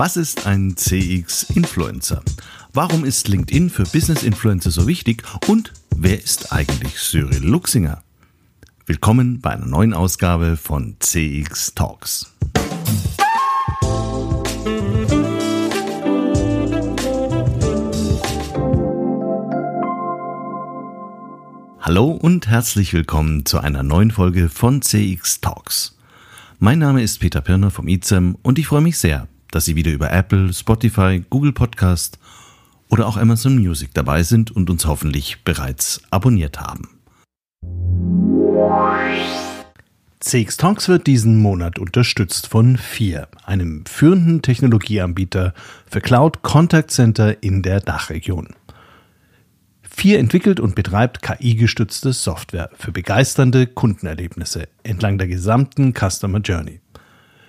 Was ist ein CX-Influencer? Warum ist LinkedIn für Business-Influencer so wichtig? Und wer ist eigentlich Cyril Luxinger? Willkommen bei einer neuen Ausgabe von CX Talks. Hallo und herzlich willkommen zu einer neuen Folge von CX Talks. Mein Name ist Peter Pirner vom IZEM und ich freue mich sehr, dass Sie wieder über Apple, Spotify, Google Podcast oder auch Amazon Music dabei sind und uns hoffentlich bereits abonniert haben. CX Talks wird diesen Monat unterstützt von FIR, einem führenden Technologieanbieter für Cloud Contact Center in der Dachregion. FIR entwickelt und betreibt KI-gestützte Software für begeisternde Kundenerlebnisse entlang der gesamten Customer Journey.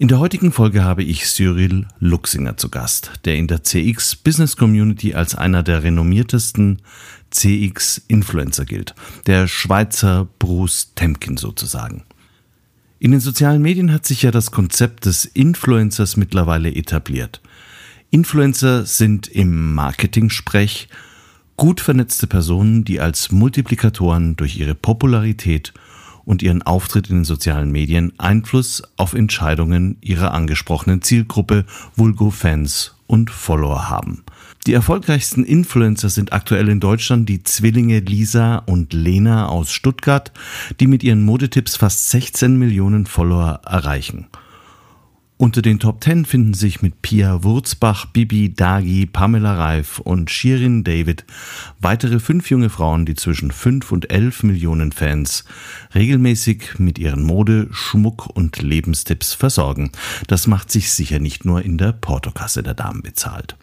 In der heutigen Folge habe ich Cyril Luxinger zu Gast, der in der CX Business Community als einer der renommiertesten CX Influencer gilt. Der Schweizer Bruce Temkin sozusagen. In den sozialen Medien hat sich ja das Konzept des Influencers mittlerweile etabliert. Influencer sind im Marketing-Sprech gut vernetzte Personen, die als Multiplikatoren durch ihre Popularität und ihren Auftritt in den sozialen Medien Einfluss auf Entscheidungen ihrer angesprochenen Zielgruppe, Vulgo-Fans und Follower haben. Die erfolgreichsten Influencer sind aktuell in Deutschland die Zwillinge Lisa und Lena aus Stuttgart, die mit ihren Modetipps fast 16 Millionen Follower erreichen. Unter den Top 10 finden sich mit Pia Wurzbach, Bibi Dagi, Pamela Reif und Shirin David weitere fünf junge Frauen, die zwischen 5 und 11 Millionen Fans regelmäßig mit ihren Mode-, Schmuck- und Lebenstipps versorgen. Das macht sich sicher nicht nur in der Portokasse der Damen bezahlt.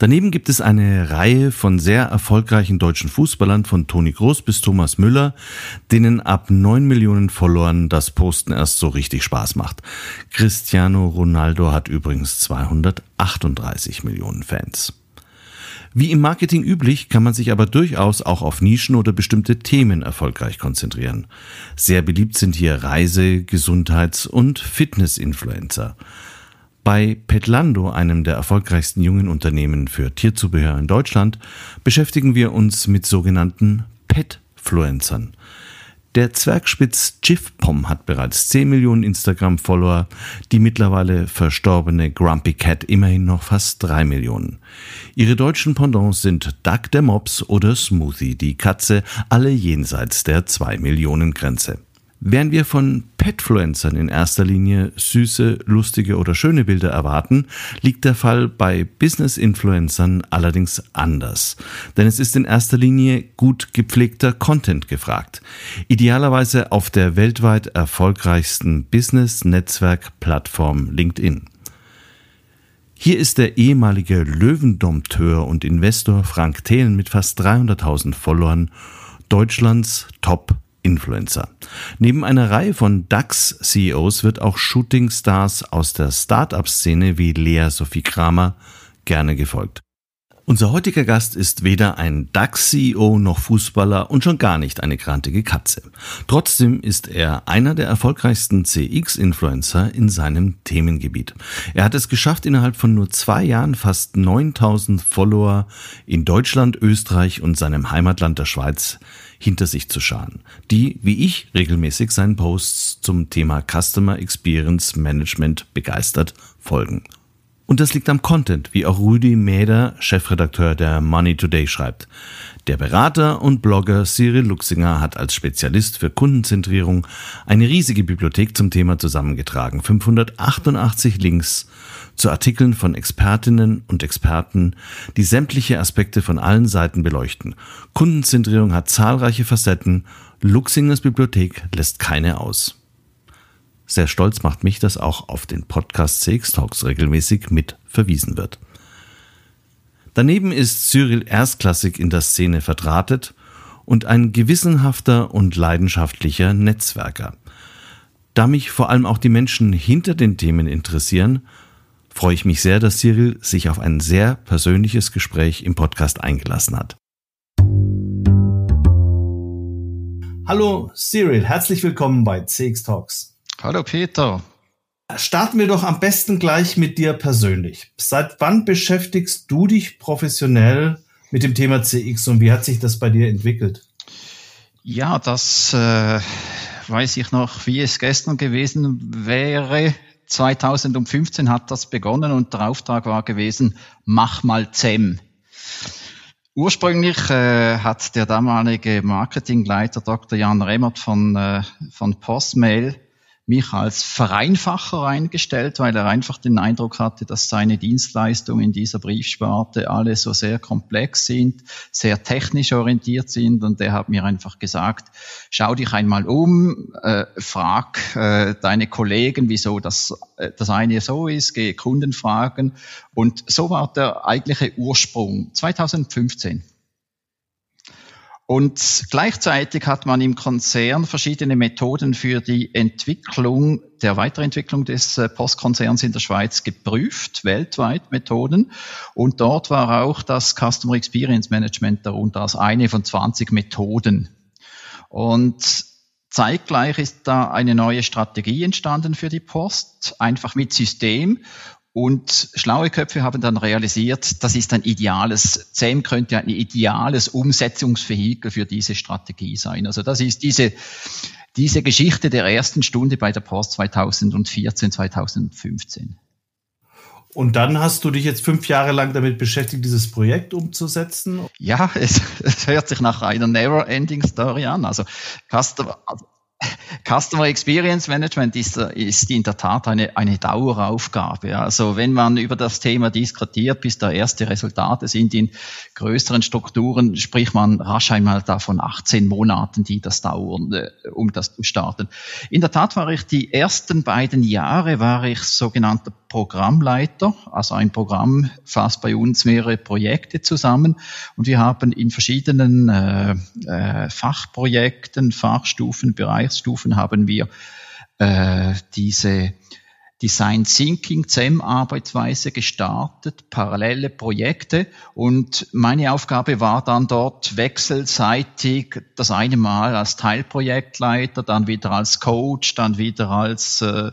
Daneben gibt es eine Reihe von sehr erfolgreichen deutschen Fußballern von Toni Groß bis Thomas Müller, denen ab 9 Millionen Followern das Posten erst so richtig Spaß macht. Cristiano Ronaldo hat übrigens 238 Millionen Fans. Wie im Marketing üblich kann man sich aber durchaus auch auf Nischen oder bestimmte Themen erfolgreich konzentrieren. Sehr beliebt sind hier Reise-, Gesundheits- und Fitness-Influencer. Bei Petlando, einem der erfolgreichsten jungen Unternehmen für Tierzubehör in Deutschland, beschäftigen wir uns mit sogenannten Petfluencern. Der Zwergspitz Jiffpom hat bereits 10 Millionen Instagram-Follower, die mittlerweile verstorbene Grumpy Cat immerhin noch fast 3 Millionen. Ihre deutschen Pendants sind Duck der Mops oder Smoothie die Katze, alle jenseits der 2 Millionen Grenze. Während wir von Petfluencern in erster Linie süße, lustige oder schöne Bilder erwarten, liegt der Fall bei Business-Influencern allerdings anders. Denn es ist in erster Linie gut gepflegter Content gefragt. Idealerweise auf der weltweit erfolgreichsten Business-Netzwerk-Plattform LinkedIn. Hier ist der ehemalige Löwendompteur und Investor Frank Thelen mit fast 300.000 Followern Deutschlands Top Influencer. Neben einer Reihe von DAX-CEOs wird auch Shooting-Stars aus der Start-up-Szene wie Lea Sophie Kramer gerne gefolgt. Unser heutiger Gast ist weder ein DAX-CEO noch Fußballer und schon gar nicht eine grantige Katze. Trotzdem ist er einer der erfolgreichsten CX-Influencer in seinem Themengebiet. Er hat es geschafft, innerhalb von nur zwei Jahren fast 9000 Follower in Deutschland, Österreich und seinem Heimatland der Schweiz hinter sich zu scharen, die, wie ich, regelmäßig seinen Posts zum Thema Customer Experience Management begeistert folgen. Und das liegt am Content, wie auch Rudi Mäder, Chefredakteur der Money Today, schreibt. Der Berater und Blogger Cyril Luxinger hat als Spezialist für Kundenzentrierung eine riesige Bibliothek zum Thema zusammengetragen. 588 Links zu Artikeln von Expertinnen und Experten, die sämtliche Aspekte von allen Seiten beleuchten. Kundenzentrierung hat zahlreiche Facetten. Luxingers Bibliothek lässt keine aus. Sehr stolz macht mich, dass auch auf den Podcast CX Talks regelmäßig mit verwiesen wird. Daneben ist Cyril erstklassig in der Szene verdrahtet und ein gewissenhafter und leidenschaftlicher Netzwerker. Da mich vor allem auch die Menschen hinter den Themen interessieren, freue ich mich sehr, dass Cyril sich auf ein sehr persönliches Gespräch im Podcast eingelassen hat. Hallo Cyril, herzlich willkommen bei CX Talks. Hallo Peter. Starten wir doch am besten gleich mit dir persönlich. Seit wann beschäftigst du dich professionell mit dem Thema CX und wie hat sich das bei dir entwickelt? Ja, das äh, weiß ich noch, wie es gestern gewesen wäre. 2015 hat das begonnen und der Auftrag war gewesen, mach mal ZEM. Ursprünglich äh, hat der damalige Marketingleiter Dr. Jan Remmert von, äh, von Postmail mich als Vereinfacher eingestellt, weil er einfach den Eindruck hatte, dass seine Dienstleistungen in dieser Briefsparte alle so sehr komplex sind, sehr technisch orientiert sind. Und er hat mir einfach gesagt, schau dich einmal um, äh, frag äh, deine Kollegen, wieso das, äh, das eine so ist, geh Kunden fragen und so war der eigentliche Ursprung. 2015. Und gleichzeitig hat man im Konzern verschiedene Methoden für die Entwicklung, der Weiterentwicklung des äh, Postkonzerns in der Schweiz geprüft, weltweit Methoden. Und dort war auch das Customer Experience Management darunter als eine von 20 Methoden. Und Zeitgleich ist da eine neue Strategie entstanden für die Post, einfach mit System. Und schlaue Köpfe haben dann realisiert, das ist ein ideales, ZEM könnte ein ideales Umsetzungsvehikel für diese Strategie sein. Also das ist diese, diese Geschichte der ersten Stunde bei der Post 2014, 2015. Und dann hast du dich jetzt fünf Jahre lang damit beschäftigt, dieses Projekt umzusetzen? Ja, es, es hört sich nach einer Never-Ending Story an. Also, Customer, also Customer Experience Management ist, ist in der Tat eine, eine Daueraufgabe. Also wenn man über das Thema diskutiert, bis da erste Resultate sind in größeren Strukturen, spricht man rasch einmal davon 18 Monaten, die das dauern, äh, um das zu starten. In der Tat war ich die ersten beiden Jahre, war ich sogenannter Programmleiter. Also ein Programm fasst bei uns mehrere Projekte zusammen und wir haben in verschiedenen äh, äh, Fachprojekten, Fachstufen, Bereichen Bereichsstufen haben wir äh, diese Design Thinking ZEM Arbeitsweise gestartet, parallele Projekte und meine Aufgabe war dann dort wechselseitig das eine Mal als Teilprojektleiter, dann wieder als Coach, dann wieder als äh,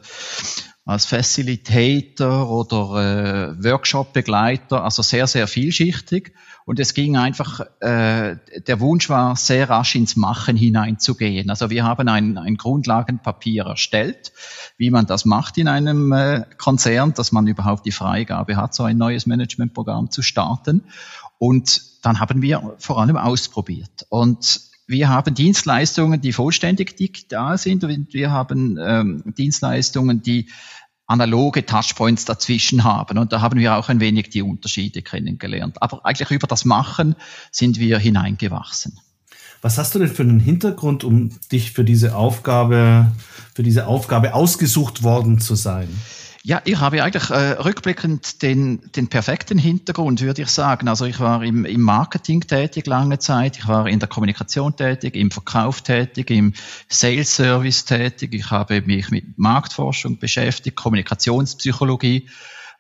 als Facilitator oder äh, Workshop-Begleiter, also sehr, sehr vielschichtig. Und es ging einfach, äh, der Wunsch war, sehr rasch ins Machen hineinzugehen. Also wir haben ein, ein Grundlagenpapier erstellt, wie man das macht in einem äh, Konzern, dass man überhaupt die Freigabe hat, so ein neues Managementprogramm zu starten. Und dann haben wir vor allem ausprobiert. Und wir haben Dienstleistungen, die vollständig digital sind und wir haben ähm, Dienstleistungen, die analoge Touchpoints dazwischen haben. Und da haben wir auch ein wenig die Unterschiede kennengelernt. Aber eigentlich über das Machen sind wir hineingewachsen. Was hast du denn für einen Hintergrund, um dich für diese Aufgabe, für diese Aufgabe ausgesucht worden zu sein? Ja, ich habe eigentlich äh, rückblickend den, den perfekten Hintergrund, würde ich sagen. Also ich war im, im Marketing tätig lange Zeit, ich war in der Kommunikation tätig, im Verkauf tätig, im Sales Service tätig, ich habe mich mit Marktforschung beschäftigt, Kommunikationspsychologie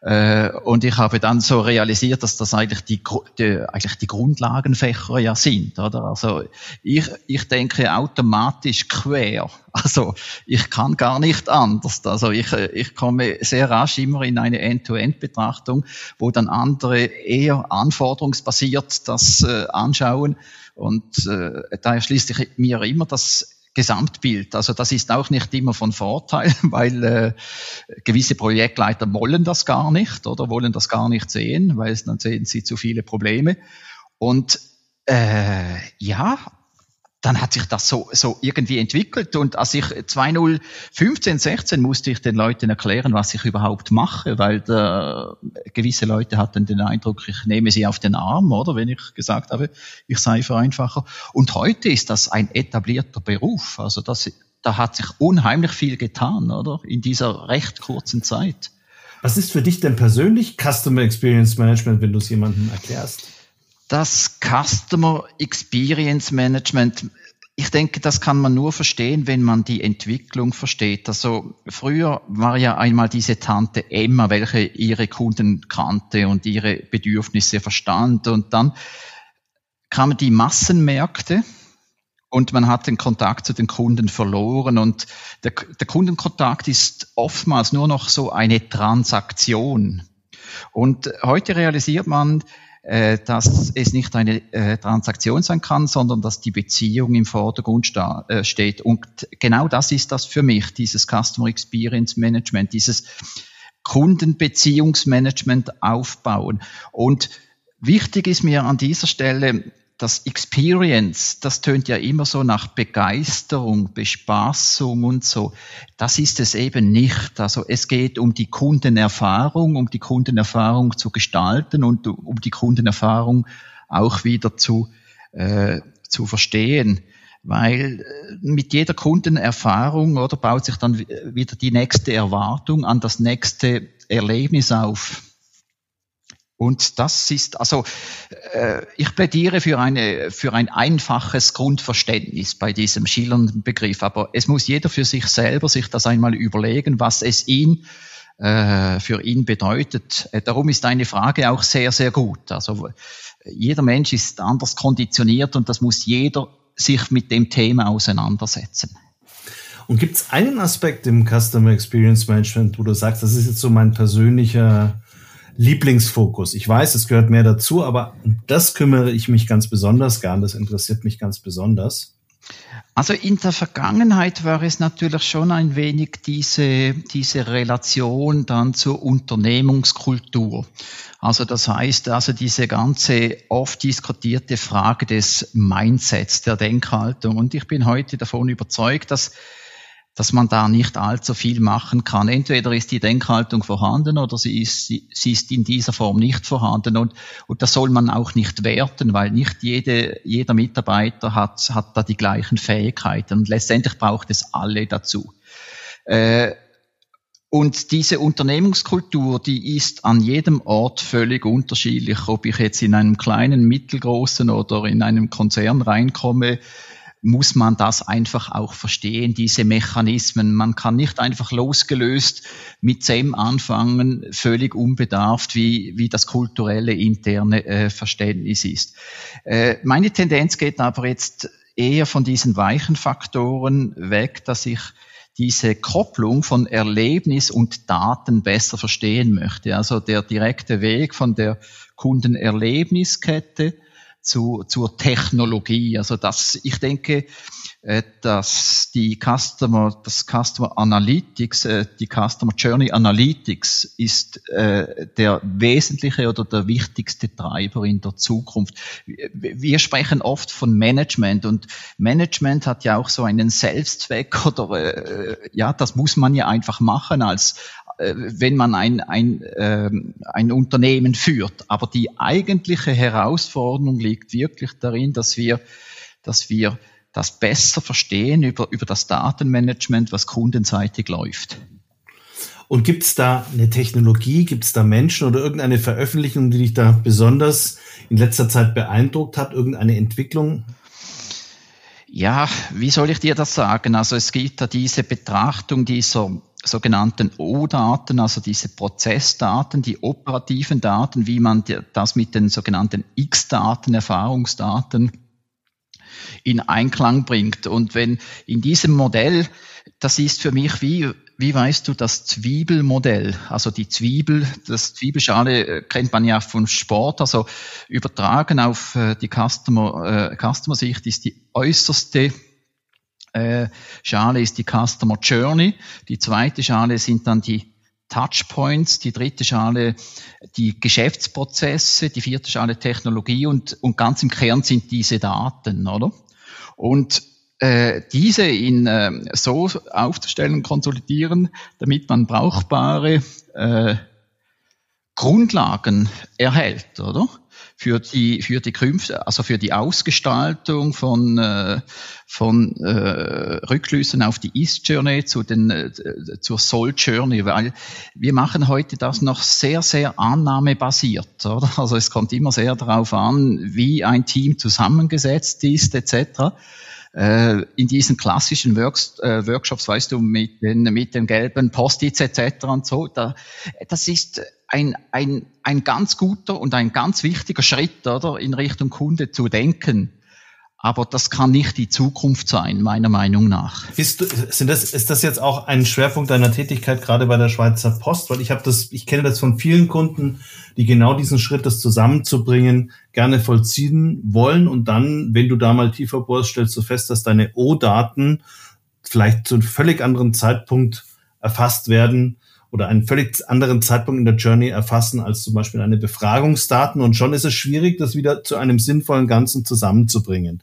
äh, und ich habe dann so realisiert, dass das eigentlich die, die, eigentlich die Grundlagenfächer ja sind, oder? Also ich, ich denke automatisch quer. Also ich kann gar nicht anders. Also ich, ich komme sehr rasch immer in eine End-to-End-Betrachtung, wo dann andere eher anforderungsbasiert das äh, anschauen. Und äh, da schließt sich mir immer das Gesamtbild. Also das ist auch nicht immer von Vorteil, weil äh, gewisse Projektleiter wollen das gar nicht oder wollen das gar nicht sehen, weil dann sehen sie zu viele Probleme. Und äh, ja, dann hat sich das so, so irgendwie entwickelt. Und als ich 2015, 16 musste ich den Leuten erklären, was ich überhaupt mache, weil der, gewisse Leute hatten den Eindruck, ich nehme sie auf den Arm, oder wenn ich gesagt habe, ich sei Vereinfacher. Und heute ist das ein etablierter Beruf. Also das, da hat sich unheimlich viel getan, oder? In dieser recht kurzen Zeit. Was ist für dich denn persönlich Customer Experience Management, wenn du es jemandem erklärst? Das Customer Experience Management ich denke, das kann man nur verstehen, wenn man die Entwicklung versteht. Also früher war ja einmal diese Tante Emma, welche ihre Kunden kannte und ihre Bedürfnisse verstand. Und dann kamen die Massenmärkte und man hat den Kontakt zu den Kunden verloren. Und der, der Kundenkontakt ist oftmals nur noch so eine Transaktion. Und heute realisiert man, dass es nicht eine äh, Transaktion sein kann, sondern dass die Beziehung im Vordergrund äh, steht. Und genau das ist das für mich, dieses Customer Experience Management, dieses Kundenbeziehungsmanagement aufbauen. Und wichtig ist mir an dieser Stelle, das Experience, das tönt ja immer so nach Begeisterung, Bespaßung und so. Das ist es eben nicht. Also es geht um die Kundenerfahrung, um die Kundenerfahrung zu gestalten und um die Kundenerfahrung auch wieder zu, äh, zu verstehen. Weil äh, mit jeder Kundenerfahrung oder baut sich dann wieder die nächste Erwartung an das nächste Erlebnis auf. Und das ist, also äh, ich plädiere für, eine, für ein einfaches Grundverständnis bei diesem schillernden Begriff, aber es muss jeder für sich selber sich das einmal überlegen, was es ihn äh, für ihn bedeutet. Äh, darum ist eine Frage auch sehr, sehr gut. Also jeder Mensch ist anders konditioniert und das muss jeder sich mit dem Thema auseinandersetzen. Und gibt es einen Aspekt im Customer Experience Management, wo du sagst, das ist jetzt so mein persönlicher Lieblingsfokus. Ich weiß, es gehört mehr dazu, aber das kümmere ich mich ganz besonders gern. Das interessiert mich ganz besonders. Also in der Vergangenheit war es natürlich schon ein wenig diese, diese Relation dann zur Unternehmungskultur. Also das heißt, also diese ganze oft diskutierte Frage des Mindsets, der Denkhaltung. Und ich bin heute davon überzeugt, dass dass man da nicht allzu viel machen kann. Entweder ist die Denkhaltung vorhanden oder sie ist, sie, ist in dieser Form nicht vorhanden. Und, und das soll man auch nicht werten, weil nicht jede, jeder Mitarbeiter hat, hat da die gleichen Fähigkeiten. Und letztendlich braucht es alle dazu. Äh, und diese Unternehmenskultur, die ist an jedem Ort völlig unterschiedlich. Ob ich jetzt in einem kleinen, mittelgroßen oder in einem Konzern reinkomme, muss man das einfach auch verstehen, diese Mechanismen. Man kann nicht einfach losgelöst mit SEM anfangen, völlig unbedarft, wie, wie das kulturelle interne äh, Verständnis ist. Äh, meine Tendenz geht aber jetzt eher von diesen weichen Faktoren weg, dass ich diese Kopplung von Erlebnis und Daten besser verstehen möchte. Also der direkte Weg von der Kundenerlebniskette zu, zur Technologie. Also das, ich denke, dass die Customer, das Customer Analytics, äh, die Customer Journey Analytics ist äh, der wesentliche oder der wichtigste Treiber in der Zukunft. Wir sprechen oft von Management und Management hat ja auch so einen Selbstzweck oder ja, das muss man ja einfach machen als äh, wenn man ein, ein, äh, ein Unternehmen führt. Aber die eigentliche Herausforderung liegt wirklich darin, dass wir, dass wir das besser verstehen über, über das Datenmanagement, was kundenseitig läuft. Und gibt es da eine Technologie, gibt es da Menschen oder irgendeine Veröffentlichung, die dich da besonders in letzter Zeit beeindruckt hat, irgendeine Entwicklung? Ja, wie soll ich dir das sagen? Also es gibt da diese Betrachtung dieser sogenannten O-Daten, also diese Prozessdaten, die operativen Daten, wie man das mit den sogenannten X-Daten, Erfahrungsdaten in Einklang bringt. Und wenn in diesem Modell, das ist für mich wie, wie weißt du, das Zwiebelmodell, also die Zwiebel, das Zwiebelschale äh, kennt man ja vom Sport, also übertragen auf äh, die Customer, äh, Customer Sicht ist die äußerste äh, Schale ist die Customer Journey. Die zweite Schale sind dann die Touchpoints, die dritte Schale die Geschäftsprozesse, die vierte Schale Technologie und, und ganz im Kern sind diese Daten, oder? Und äh, diese in äh, so aufzustellen, konsolidieren, damit man brauchbare äh, Grundlagen erhält, oder? Für die für die Künfte, also für die Ausgestaltung von äh, von äh, Rückschlüssen auf die East Journey zu den äh, zur Soul Journey, weil wir machen heute das noch sehr sehr annahmebasiert, oder? Also es kommt immer sehr darauf an, wie ein Team zusammengesetzt ist etc äh, in diesen klassischen Works, äh, Workshops, weißt du, mit den, mit den gelben Post-its etc. und so, da, das ist ein, ein, ein ganz guter und ein ganz wichtiger Schritt, oder, in Richtung Kunde zu denken. Aber das kann nicht die Zukunft sein, meiner Meinung nach. Bist du, sind das, ist das jetzt auch ein Schwerpunkt deiner Tätigkeit gerade bei der Schweizer Post? Weil ich habe das, ich kenne das von vielen Kunden, die genau diesen Schritt, das zusammenzubringen, gerne vollziehen wollen. Und dann, wenn du da mal tiefer bohrst, stellst du fest, dass deine O-Daten vielleicht zu einem völlig anderen Zeitpunkt erfasst werden oder einen völlig anderen Zeitpunkt in der Journey erfassen als zum Beispiel eine Befragungsdaten. Und schon ist es schwierig, das wieder zu einem sinnvollen Ganzen zusammenzubringen.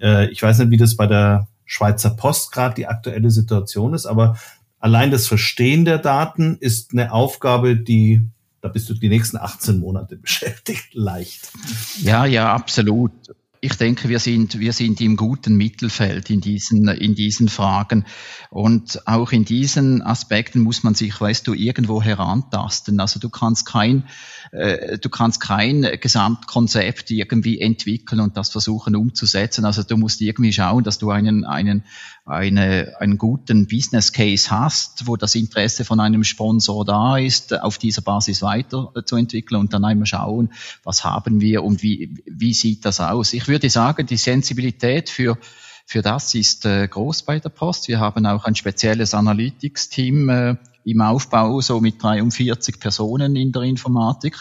Äh, ich weiß nicht, wie das bei der Schweizer Post gerade die aktuelle Situation ist, aber allein das Verstehen der Daten ist eine Aufgabe, die da bist du die nächsten 18 Monate beschäftigt, leicht. Ja, ja, absolut ich denke, wir sind, wir sind im guten Mittelfeld in diesen, in diesen Fragen. Und auch in diesen Aspekten muss man sich, weißt du, irgendwo herantasten. Also du kannst kein, äh, du kannst kein Gesamtkonzept irgendwie entwickeln und das versuchen umzusetzen. Also du musst irgendwie schauen, dass du einen, einen, eine, einen guten Business Case hast, wo das Interesse von einem Sponsor da ist, auf dieser Basis weiterzuentwickeln und dann einmal schauen, was haben wir und wie, wie sieht das aus. Ich würde sagen, die Sensibilität für für das ist äh, groß bei der Post. Wir haben auch ein spezielles Analytics-Team äh, im Aufbau, so mit 43 Personen in der Informatik.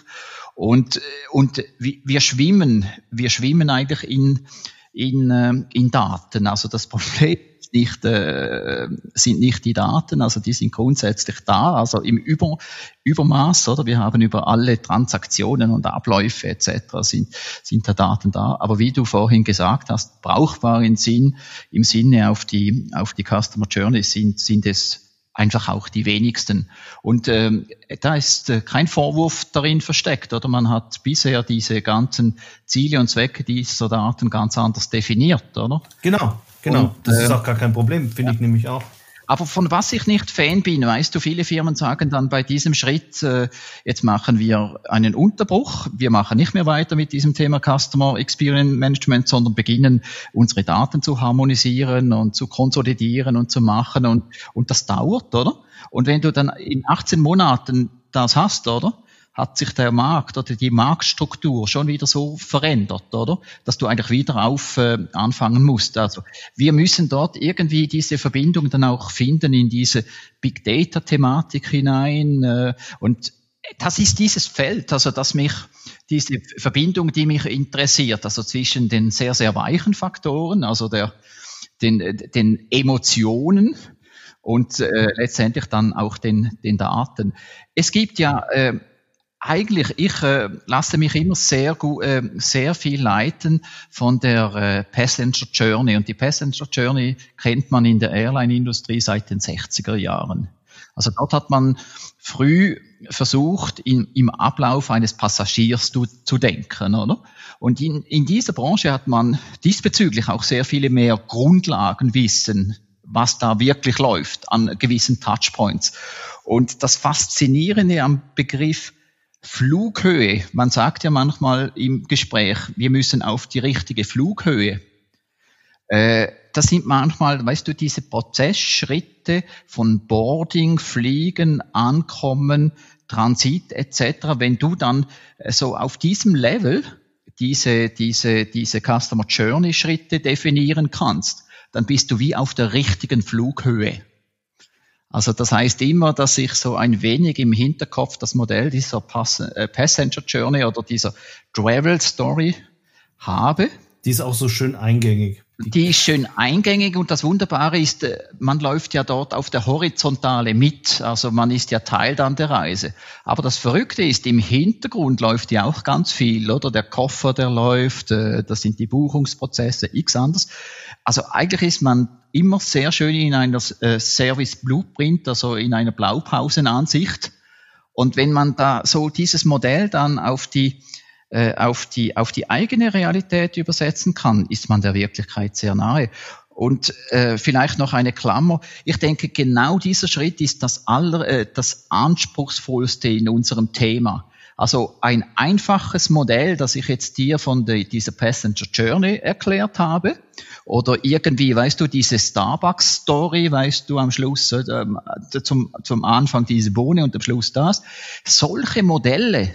Und, äh, und wir schwimmen, wir schwimmen eigentlich in, in, äh, in Daten. Also das Problem nicht, äh, sind nicht die Daten, also die sind grundsätzlich da, also im Über, Übermaß, oder? Wir haben über alle Transaktionen und Abläufe etc. sind, sind da Daten da. Aber wie du vorhin gesagt hast, brauchbar im Sinn, im Sinne auf die, auf die Customer Journey sind, sind es einfach auch die wenigsten. Und ähm, da ist äh, kein Vorwurf darin versteckt, oder man hat bisher diese ganzen Ziele und Zwecke dieser Daten ganz anders definiert, oder? Genau. Genau, und, das ist auch gar kein Problem, finde ja. ich nämlich auch. Aber von was ich nicht Fan bin, weißt du, viele Firmen sagen dann bei diesem Schritt, äh, jetzt machen wir einen Unterbruch, wir machen nicht mehr weiter mit diesem Thema Customer Experience Management, sondern beginnen unsere Daten zu harmonisieren und zu konsolidieren und zu machen und, und das dauert, oder? Und wenn du dann in 18 Monaten das hast, oder? Hat sich der Markt oder die Marktstruktur schon wieder so verändert, oder? Dass du eigentlich wieder auf äh, anfangen musst. Also wir müssen dort irgendwie diese Verbindung dann auch finden in diese Big Data Thematik hinein äh, und das ist dieses Feld, also dass mich diese Verbindung, die mich interessiert, also zwischen den sehr sehr weichen Faktoren, also der den, den Emotionen, und äh, letztendlich dann auch den, den Daten. Es gibt ja äh, eigentlich, ich äh, lasse mich immer sehr gut, äh, sehr viel leiten von der äh, Passenger Journey. Und die Passenger Journey kennt man in der Airline-Industrie seit den 60er Jahren. Also dort hat man früh versucht, in, im Ablauf eines Passagiers zu, zu denken, oder? Und in, in dieser Branche hat man diesbezüglich auch sehr viele mehr Grundlagenwissen, was da wirklich läuft an gewissen Touchpoints. Und das Faszinierende am Begriff Flughöhe. Man sagt ja manchmal im Gespräch, wir müssen auf die richtige Flughöhe. Äh, das sind manchmal, weißt du, diese Prozessschritte von Boarding, Fliegen, Ankommen, Transit etc. Wenn du dann äh, so auf diesem Level diese, diese, diese Customer Journey Schritte definieren kannst, dann bist du wie auf der richtigen Flughöhe. Also das heißt immer, dass ich so ein wenig im Hinterkopf das Modell dieser Pass äh, Passenger Journey oder dieser Travel Story habe. Die ist auch so schön eingängig. Die ist schön eingängig und das Wunderbare ist, äh, man läuft ja dort auf der Horizontale mit, also man ist ja Teil dann der Reise. Aber das Verrückte ist, im Hintergrund läuft ja auch ganz viel, oder? Der Koffer, der läuft, äh, das sind die Buchungsprozesse, x anders. Also eigentlich ist man immer sehr schön in einer äh, Service Blueprint, also in einer Blaupausenansicht. Und wenn man da so dieses Modell dann auf die äh, auf, die, auf die eigene Realität übersetzen kann, ist man der Wirklichkeit sehr nahe. Und äh, vielleicht noch eine Klammer. Ich denke, genau dieser Schritt ist das, aller, äh, das anspruchsvollste in unserem Thema. Also ein einfaches Modell, das ich jetzt dir von de, dieser Passenger Journey erklärt habe, oder irgendwie, weißt du, diese Starbucks-Story, weißt du, am Schluss äh, zum, zum Anfang diese Bohne und am Schluss das. Solche Modelle,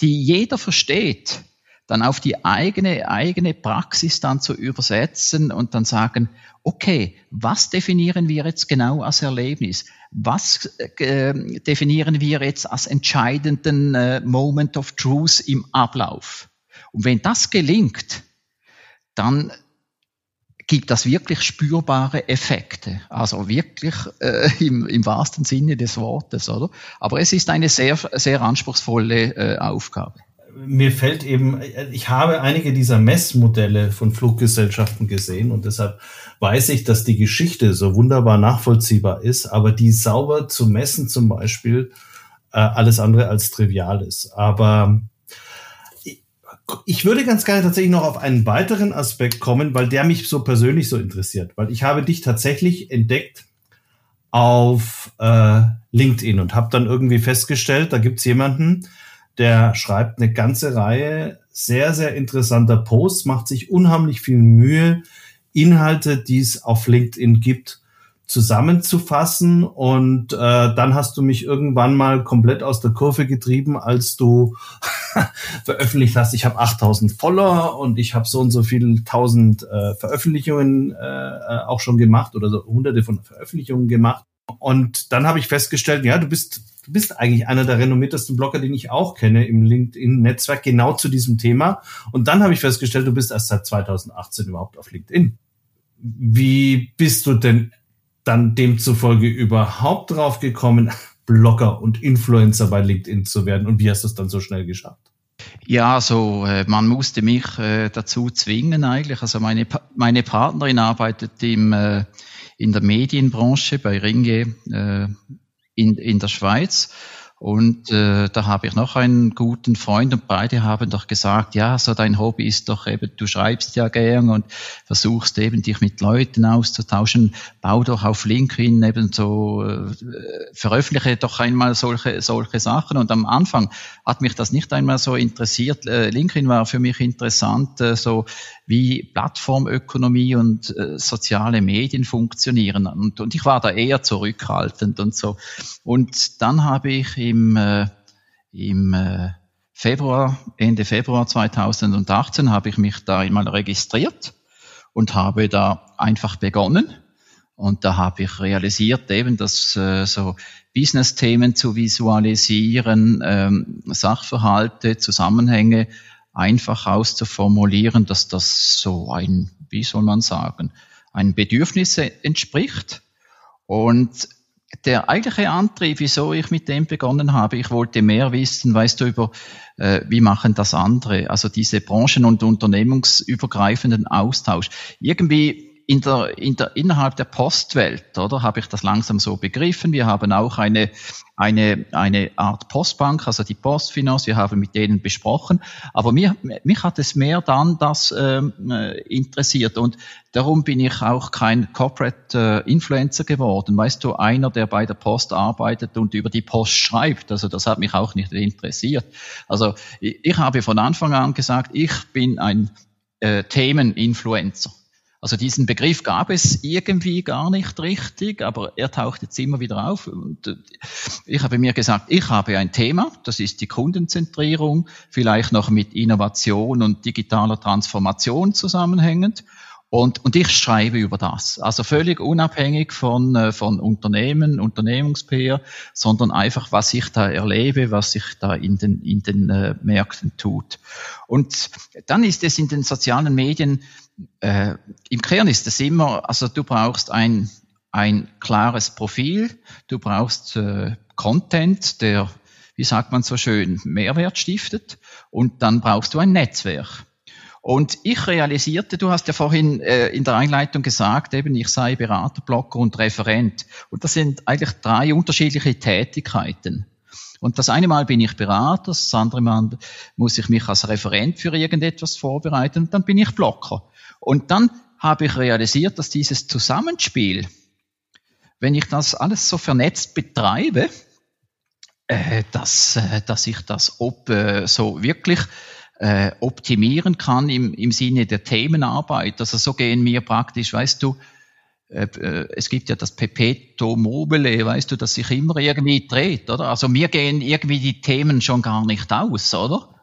die jeder versteht, dann auf die eigene, eigene Praxis dann zu übersetzen und dann sagen, okay, was definieren wir jetzt genau als Erlebnis? Was äh, definieren wir jetzt als entscheidenden äh, Moment of Truth im Ablauf? Und wenn das gelingt, dann gibt das wirklich spürbare Effekte. Also wirklich äh, im, im wahrsten Sinne des Wortes, oder? Aber es ist eine sehr, sehr anspruchsvolle äh, Aufgabe mir fällt eben, ich habe einige dieser Messmodelle von Fluggesellschaften gesehen und deshalb weiß ich, dass die Geschichte so wunderbar nachvollziehbar ist, aber die sauber zu messen zum Beispiel äh, alles andere als trivial ist. Aber ich würde ganz gerne tatsächlich noch auf einen weiteren Aspekt kommen, weil der mich so persönlich so interessiert, weil ich habe dich tatsächlich entdeckt auf äh, LinkedIn und habe dann irgendwie festgestellt, da gibt's jemanden, der schreibt eine ganze Reihe sehr, sehr interessanter Posts, macht sich unheimlich viel Mühe, Inhalte, die es auf LinkedIn gibt, zusammenzufassen. Und äh, dann hast du mich irgendwann mal komplett aus der Kurve getrieben, als du veröffentlicht hast, ich habe 8000 Follower und ich habe so und so viele tausend äh, Veröffentlichungen äh, auch schon gemacht oder so hunderte von Veröffentlichungen gemacht. Und dann habe ich festgestellt, ja, du bist du bist eigentlich einer der renommiertesten Blogger, den ich auch kenne im LinkedIn-Netzwerk, genau zu diesem Thema. Und dann habe ich festgestellt, du bist erst seit 2018 überhaupt auf LinkedIn. Wie bist du denn dann demzufolge überhaupt drauf gekommen, Blogger und Influencer bei LinkedIn zu werden? Und wie hast du es dann so schnell geschafft? Ja, so äh, man musste mich äh, dazu zwingen eigentlich. Also meine meine Partnerin arbeitet im äh, in der Medienbranche bei Ringe äh, in, in der Schweiz. Und äh, da habe ich noch einen guten Freund und beide haben doch gesagt, ja, so dein Hobby ist doch eben, du schreibst ja gern und versuchst eben dich mit Leuten auszutauschen, bau doch auf LinkedIn eben so, äh, veröffentliche doch einmal solche, solche Sachen. Und am Anfang hat mich das nicht einmal so interessiert. Äh, LinkedIn war für mich interessant, äh, so wie Plattformökonomie und äh, soziale Medien funktionieren. Und, und ich war da eher zurückhaltend und so. Und dann habe ich im, äh, im äh, Februar, Ende Februar 2018 habe ich mich da einmal registriert und habe da einfach begonnen. Und da habe ich realisiert eben, dass äh, so Business-Themen zu visualisieren, ähm, Sachverhalte, Zusammenhänge einfach auszuformulieren, dass das so ein, wie soll man sagen, ein Bedürfnis entspricht. Und der eigentliche Antrieb, wieso ich mit dem begonnen habe, ich wollte mehr wissen, weißt du, über äh, wie machen das andere, also diese branchen- und unternehmungsübergreifenden Austausch. Irgendwie in der, in der, innerhalb der Postwelt, oder, habe ich das langsam so begriffen. Wir haben auch eine, eine, eine Art Postbank, also die Postfinance, wir haben mit denen besprochen. Aber mir, mich hat es mehr dann das ähm, äh, interessiert und darum bin ich auch kein Corporate äh, Influencer geworden. Weißt du, einer, der bei der Post arbeitet und über die Post schreibt, also das hat mich auch nicht interessiert. Also ich, ich habe von Anfang an gesagt, ich bin ein äh, Themeninfluencer. Also diesen Begriff gab es irgendwie gar nicht richtig, aber er taucht jetzt immer wieder auf. Und äh, ich habe mir gesagt, ich habe ein Thema, das ist die Kundenzentrierung, vielleicht noch mit Innovation und digitaler Transformation zusammenhängend. Und, und ich schreibe über das. Also völlig unabhängig von, äh, von Unternehmen, Unternehmenspeer, sondern einfach, was ich da erlebe, was sich da in den, in den äh, Märkten tut. Und dann ist es in den sozialen Medien äh, im Kern ist es immer, also du brauchst ein, ein klares Profil, du brauchst äh, Content, der, wie sagt man so schön, Mehrwert stiftet und dann brauchst du ein Netzwerk. Und ich realisierte, du hast ja vorhin äh, in der Einleitung gesagt, eben ich sei Berater, Blogger und Referent. Und das sind eigentlich drei unterschiedliche Tätigkeiten. Und das eine Mal bin ich Berater, das andere Mal muss ich mich als Referent für irgendetwas vorbereiten und dann bin ich Blocker. Und dann habe ich realisiert, dass dieses Zusammenspiel, wenn ich das alles so vernetzt betreibe, äh, dass, äh, dass ich das ob, äh, so wirklich äh, optimieren kann im, im Sinne der Themenarbeit. Also so gehen wir praktisch, weißt du, äh, äh, es gibt ja das Pepeto mobile, weißt du, das sich immer irgendwie dreht, oder? Also mir gehen irgendwie die Themen schon gar nicht aus, oder?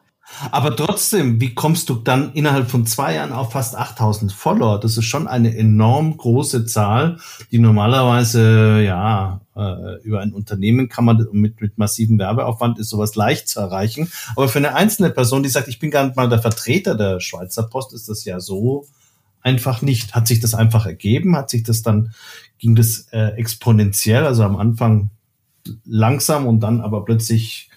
Aber trotzdem, wie kommst du dann innerhalb von zwei Jahren auf fast 8000 Follower? Das ist schon eine enorm große Zahl, die normalerweise, ja, äh, über ein Unternehmen kann man mit, mit massivem Werbeaufwand ist sowas leicht zu erreichen. Aber für eine einzelne Person, die sagt, ich bin gar nicht mal der Vertreter der Schweizer Post, ist das ja so einfach nicht. Hat sich das einfach ergeben? Hat sich das dann, ging das äh, exponentiell, also am Anfang langsam und dann aber plötzlich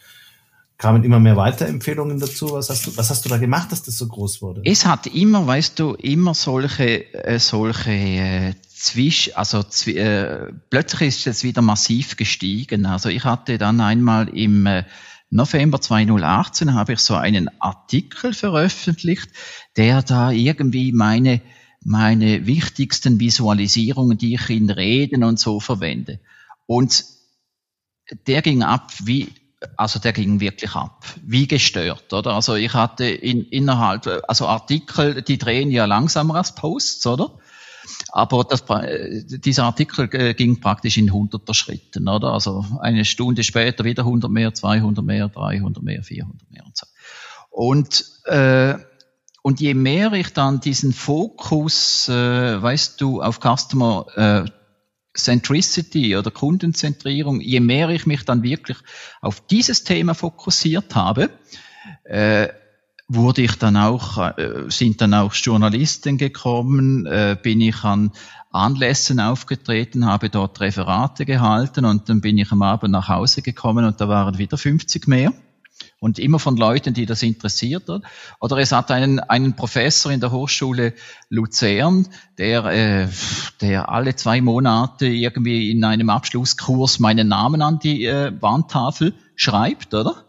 kamen immer mehr Weiterempfehlungen dazu. Was hast du, was hast du da gemacht, dass das so groß wurde? Es hat immer, weißt du, immer solche, äh, solche äh, Zwisch, also zw äh, plötzlich ist es wieder massiv gestiegen. Also ich hatte dann einmal im äh, November 2018 habe ich so einen Artikel veröffentlicht, der da irgendwie meine meine wichtigsten Visualisierungen, die ich in Reden und so verwende. Und der ging ab wie also der ging wirklich ab, wie gestört, oder? Also ich hatte in, innerhalb, also Artikel, die drehen ja langsamer als Posts, oder? Aber das, dieser Artikel äh, ging praktisch in hunderter Schritten, oder? Also eine Stunde später wieder 100 mehr, 200 mehr, 300 mehr, 400 mehr und so. Und, äh, und je mehr ich dann diesen Fokus, äh, weißt du, auf Customer äh, Centricity oder Kundenzentrierung, je mehr ich mich dann wirklich auf dieses Thema fokussiert habe, äh, wurde ich dann auch, äh, sind dann auch Journalisten gekommen, äh, bin ich an Anlässen aufgetreten, habe dort Referate gehalten und dann bin ich am Abend nach Hause gekommen und da waren wieder 50 mehr und immer von Leuten, die das interessiert. Oder es hat einen, einen Professor in der Hochschule Luzern, der, äh, der alle zwei Monate irgendwie in einem Abschlusskurs meinen Namen an die äh, Wandtafel schreibt, oder?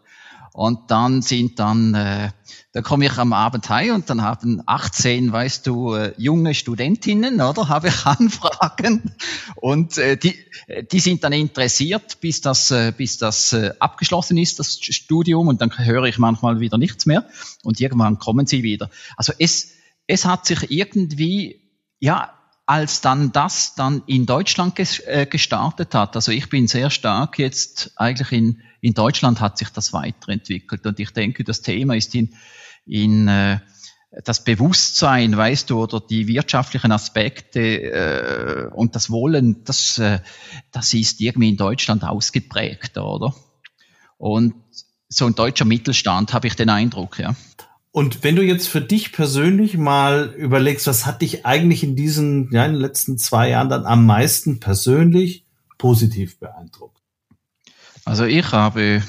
Und dann sind dann, äh, da komme ich am Abend heim und dann haben 18, weißt du, äh, junge Studentinnen, oder, habe ich Anfragen. Und äh, die, die sind dann interessiert, bis das, äh, bis das äh, abgeschlossen ist, das Studium. Und dann höre ich manchmal wieder nichts mehr. Und irgendwann kommen sie wieder. Also es, es hat sich irgendwie, ja, als dann das dann in Deutschland äh, gestartet hat, also ich bin sehr stark jetzt eigentlich in, in Deutschland hat sich das weiterentwickelt und ich denke, das Thema ist in, in äh, das Bewusstsein, weißt du, oder die wirtschaftlichen Aspekte äh, und das Wollen, das, äh, das ist irgendwie in Deutschland ausgeprägt, oder? Und so ein deutscher Mittelstand, habe ich den Eindruck, ja. Und wenn du jetzt für dich persönlich mal überlegst, was hat dich eigentlich in diesen, ja, in den letzten zwei Jahren dann am meisten persönlich positiv beeindruckt? Also ich habe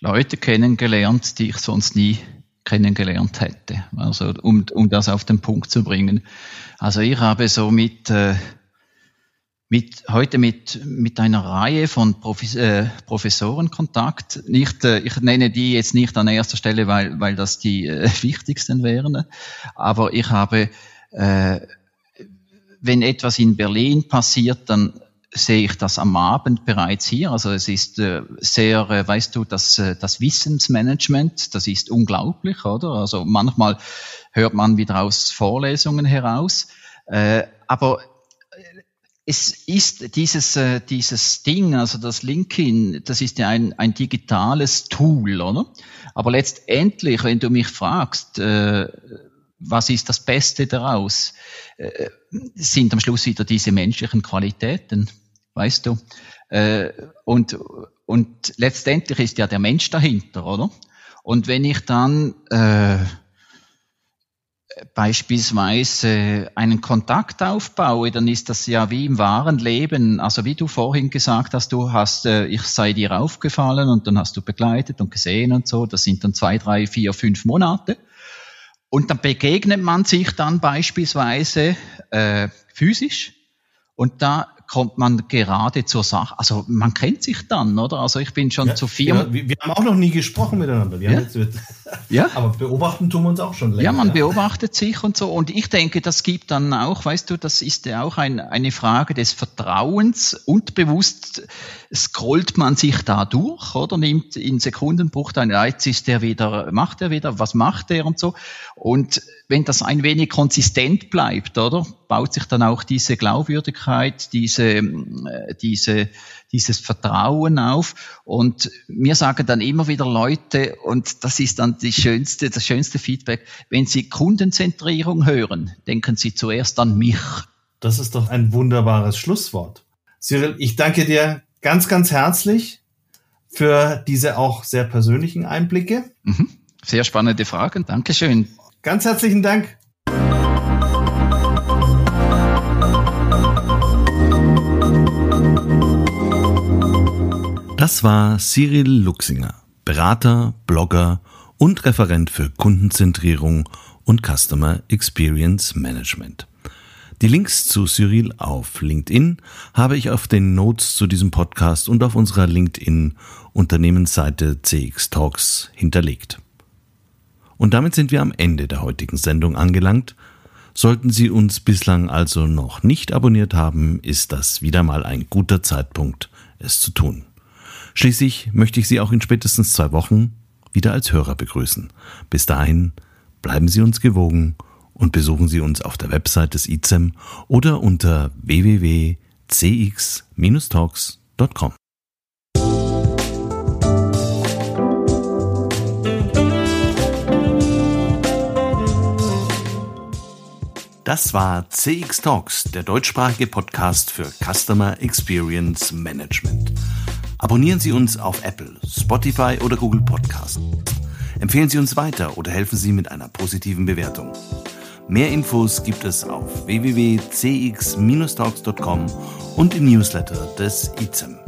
Leute kennengelernt, die ich sonst nie kennengelernt hätte. Also um, um das auf den Punkt zu bringen. Also ich habe so mit äh, mit, heute mit, mit einer Reihe von Profes äh, Professoren Kontakt. Nicht, äh, ich nenne die jetzt nicht an erster Stelle, weil, weil das die äh, wichtigsten wären. Aber ich habe, äh, wenn etwas in Berlin passiert, dann sehe ich das am Abend bereits hier. Also es ist äh, sehr, äh, weißt du, das, äh, das Wissensmanagement, das ist unglaublich, oder? Also manchmal hört man wieder aus Vorlesungen heraus. Äh, aber es ist dieses, äh, dieses Ding, also das LinkedIn, das ist ja ein, ein digitales Tool, oder? Aber letztendlich, wenn du mich fragst, äh, was ist das Beste daraus, äh, sind am Schluss wieder diese menschlichen Qualitäten, weißt du? Äh, und, und letztendlich ist ja der Mensch dahinter, oder? Und wenn ich dann äh, beispielsweise einen Kontakt aufbaue, dann ist das ja wie im wahren Leben. Also wie du vorhin gesagt hast, du hast, äh, ich sei dir aufgefallen und dann hast du begleitet und gesehen und so. Das sind dann zwei, drei, vier, fünf Monate. Und dann begegnet man sich dann beispielsweise äh, physisch. Und da kommt man gerade zur Sache. Also man kennt sich dann, oder? Also ich bin schon ja, zu vier. Ja, wir, wir, haben auch noch nie gesprochen miteinander. Wir ja? Jetzt, ja. Aber beobachten tun wir uns auch schon länger. Ja, man beobachtet sich und so. Und ich denke, das gibt dann auch, weißt du, das ist ja auch ein, eine Frage des Vertrauens und bewusst scrollt man sich da durch, oder? Nimmt in Sekundenbruchteilen, jetzt ist der wieder, macht er wieder, was macht er und so. Und wenn das ein wenig konsistent bleibt, oder, baut sich dann auch diese Glaubwürdigkeit, diese, äh, diese, dieses Vertrauen auf. Und mir sagen dann immer wieder Leute, und das ist dann die schönste, das schönste Feedback, wenn sie Kundenzentrierung hören, denken sie zuerst an mich. Das ist doch ein wunderbares Schlusswort. Cyril, ich danke dir ganz, ganz herzlich für diese auch sehr persönlichen Einblicke. Mhm. Sehr spannende Fragen. Dankeschön. Ganz herzlichen Dank. Das war Cyril Luxinger, Berater, Blogger und Referent für Kundenzentrierung und Customer Experience Management. Die Links zu Cyril auf LinkedIn habe ich auf den Notes zu diesem Podcast und auf unserer LinkedIn Unternehmensseite CX Talks hinterlegt. Und damit sind wir am Ende der heutigen Sendung angelangt. Sollten Sie uns bislang also noch nicht abonniert haben, ist das wieder mal ein guter Zeitpunkt, es zu tun. Schließlich möchte ich Sie auch in spätestens zwei Wochen wieder als Hörer begrüßen. Bis dahin bleiben Sie uns gewogen und besuchen Sie uns auf der Website des ICEM oder unter www.cx-talks.com. Das war CX Talks, der deutschsprachige Podcast für Customer Experience Management. Abonnieren Sie uns auf Apple, Spotify oder Google Podcast. Empfehlen Sie uns weiter oder helfen Sie mit einer positiven Bewertung. Mehr Infos gibt es auf www.cx-talks.com und im Newsletter des ICEM.